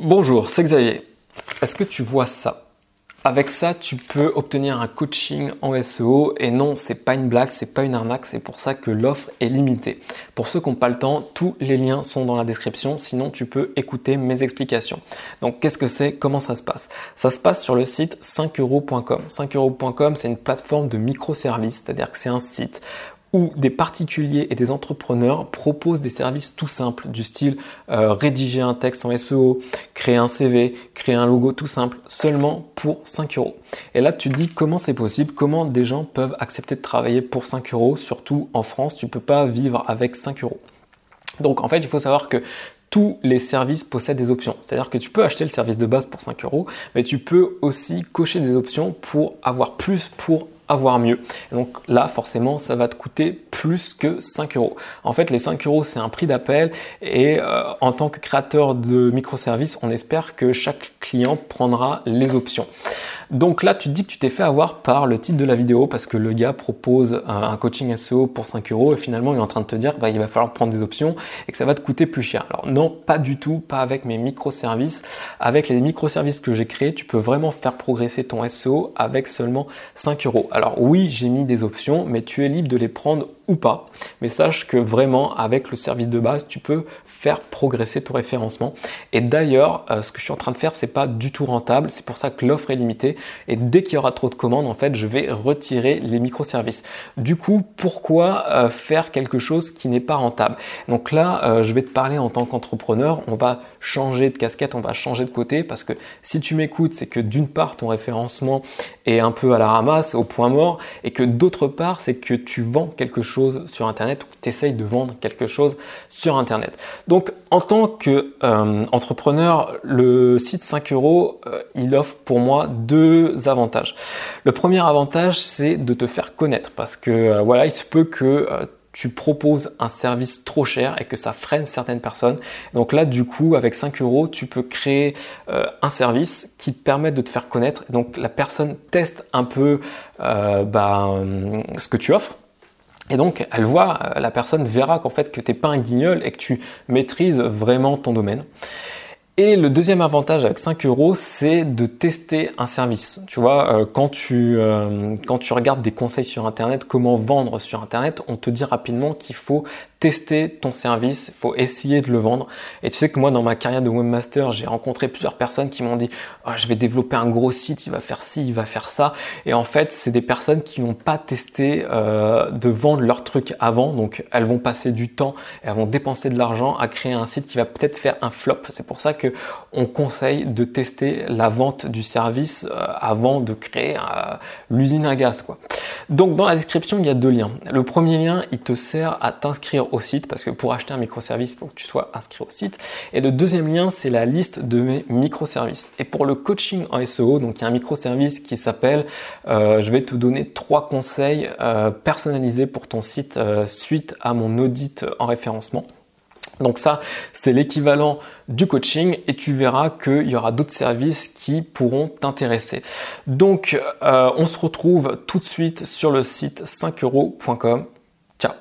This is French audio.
Bonjour, c'est Xavier. Est-ce que tu vois ça? Avec ça, tu peux obtenir un coaching en SEO et non, c'est pas une blague, c'est pas une arnaque, c'est pour ça que l'offre est limitée. Pour ceux qui n'ont pas le temps, tous les liens sont dans la description, sinon tu peux écouter mes explications. Donc qu'est-ce que c'est? Comment ça se passe? Ça se passe sur le site 5euros.com. 5euros.com, c'est une plateforme de microservices, c'est-à-dire que c'est un site où des particuliers et des entrepreneurs proposent des services tout simples du style euh, rédiger un texte en SEO, créer un CV, créer un logo tout simple, seulement pour 5 euros. Et là, tu te dis comment c'est possible, comment des gens peuvent accepter de travailler pour 5 euros, surtout en France, tu peux pas vivre avec 5 euros. Donc en fait, il faut savoir que tous les services possèdent des options. C'est-à-dire que tu peux acheter le service de base pour 5 euros, mais tu peux aussi cocher des options pour avoir plus pour avoir mieux. donc là, forcément, ça va te coûter plus que 5 euros. En fait, les 5 euros, c'est un prix d'appel et euh, en tant que créateur de microservices, on espère que chaque client prendra les options. Donc là, tu te dis que tu t'es fait avoir par le titre de la vidéo parce que le gars propose un, coaching SEO pour 5 euros et finalement il est en train de te dire bah, il va falloir prendre des options et que ça va te coûter plus cher. Alors non, pas du tout, pas avec mes microservices. Avec les microservices que j'ai créés, tu peux vraiment faire progresser ton SEO avec seulement 5 euros. Alors oui, j'ai mis des options, mais tu es libre de les prendre ou pas. Mais sache que vraiment, avec le service de base, tu peux faire progresser ton référencement. Et d'ailleurs, euh, ce que je suis en train de faire, c'est pas du tout rentable. C'est pour ça que l'offre est limitée. Et dès qu'il y aura trop de commandes, en fait, je vais retirer les microservices. Du coup, pourquoi euh, faire quelque chose qui n'est pas rentable? Donc là, euh, je vais te parler en tant qu'entrepreneur. On va changer de casquette, on va changer de côté parce que si tu m'écoutes, c'est que d'une part, ton référencement est un peu à la ramasse, au point et que d'autre part, c'est que tu vends quelque chose sur Internet ou tu essayes de vendre quelque chose sur Internet. Donc en tant qu'entrepreneur, euh, le site 5 euros, euh, il offre pour moi deux avantages. Le premier avantage, c'est de te faire connaître parce que euh, voilà, il se peut que tu proposes un service trop cher et que ça freine certaines personnes. Donc là, du coup, avec 5 euros, tu peux créer un service qui te permet de te faire connaître. Donc la personne teste un peu bah, ce que tu offres et donc, elle voit, euh, la personne verra qu'en fait que tu n'es pas un guignol et que tu maîtrises vraiment ton domaine. Et le deuxième avantage avec 5 euros, c'est de tester un service. Tu vois, euh, quand tu, euh, quand tu regardes des conseils sur Internet, comment vendre sur Internet, on te dit rapidement qu'il faut tester ton service, il faut essayer de le vendre. Et tu sais que moi, dans ma carrière de webmaster, j'ai rencontré plusieurs personnes qui m'ont dit oh, je vais développer un gros site, il va faire ci, il va faire ça. Et en fait, c'est des personnes qui n'ont pas testé euh, de vendre leur truc avant. Donc, elles vont passer du temps, elles vont dépenser de l'argent à créer un site qui va peut-être faire un flop. C'est pour ça que on conseille de tester la vente du service euh, avant de créer euh, l'usine à gaz. Donc, dans la description, il y a deux liens. Le premier lien, il te sert à t'inscrire au site parce que pour acheter un microservice, il faut que tu sois inscrit au site. Et le deuxième lien, c'est la liste de mes microservices. Et pour le coaching en SEO, donc il y a un microservice qui s'appelle, euh, je vais te donner trois conseils euh, personnalisés pour ton site euh, suite à mon audit en référencement. Donc ça, c'est l'équivalent du coaching et tu verras qu'il y aura d'autres services qui pourront t'intéresser. Donc, on se retrouve tout de suite sur le site 5euros.com. Ciao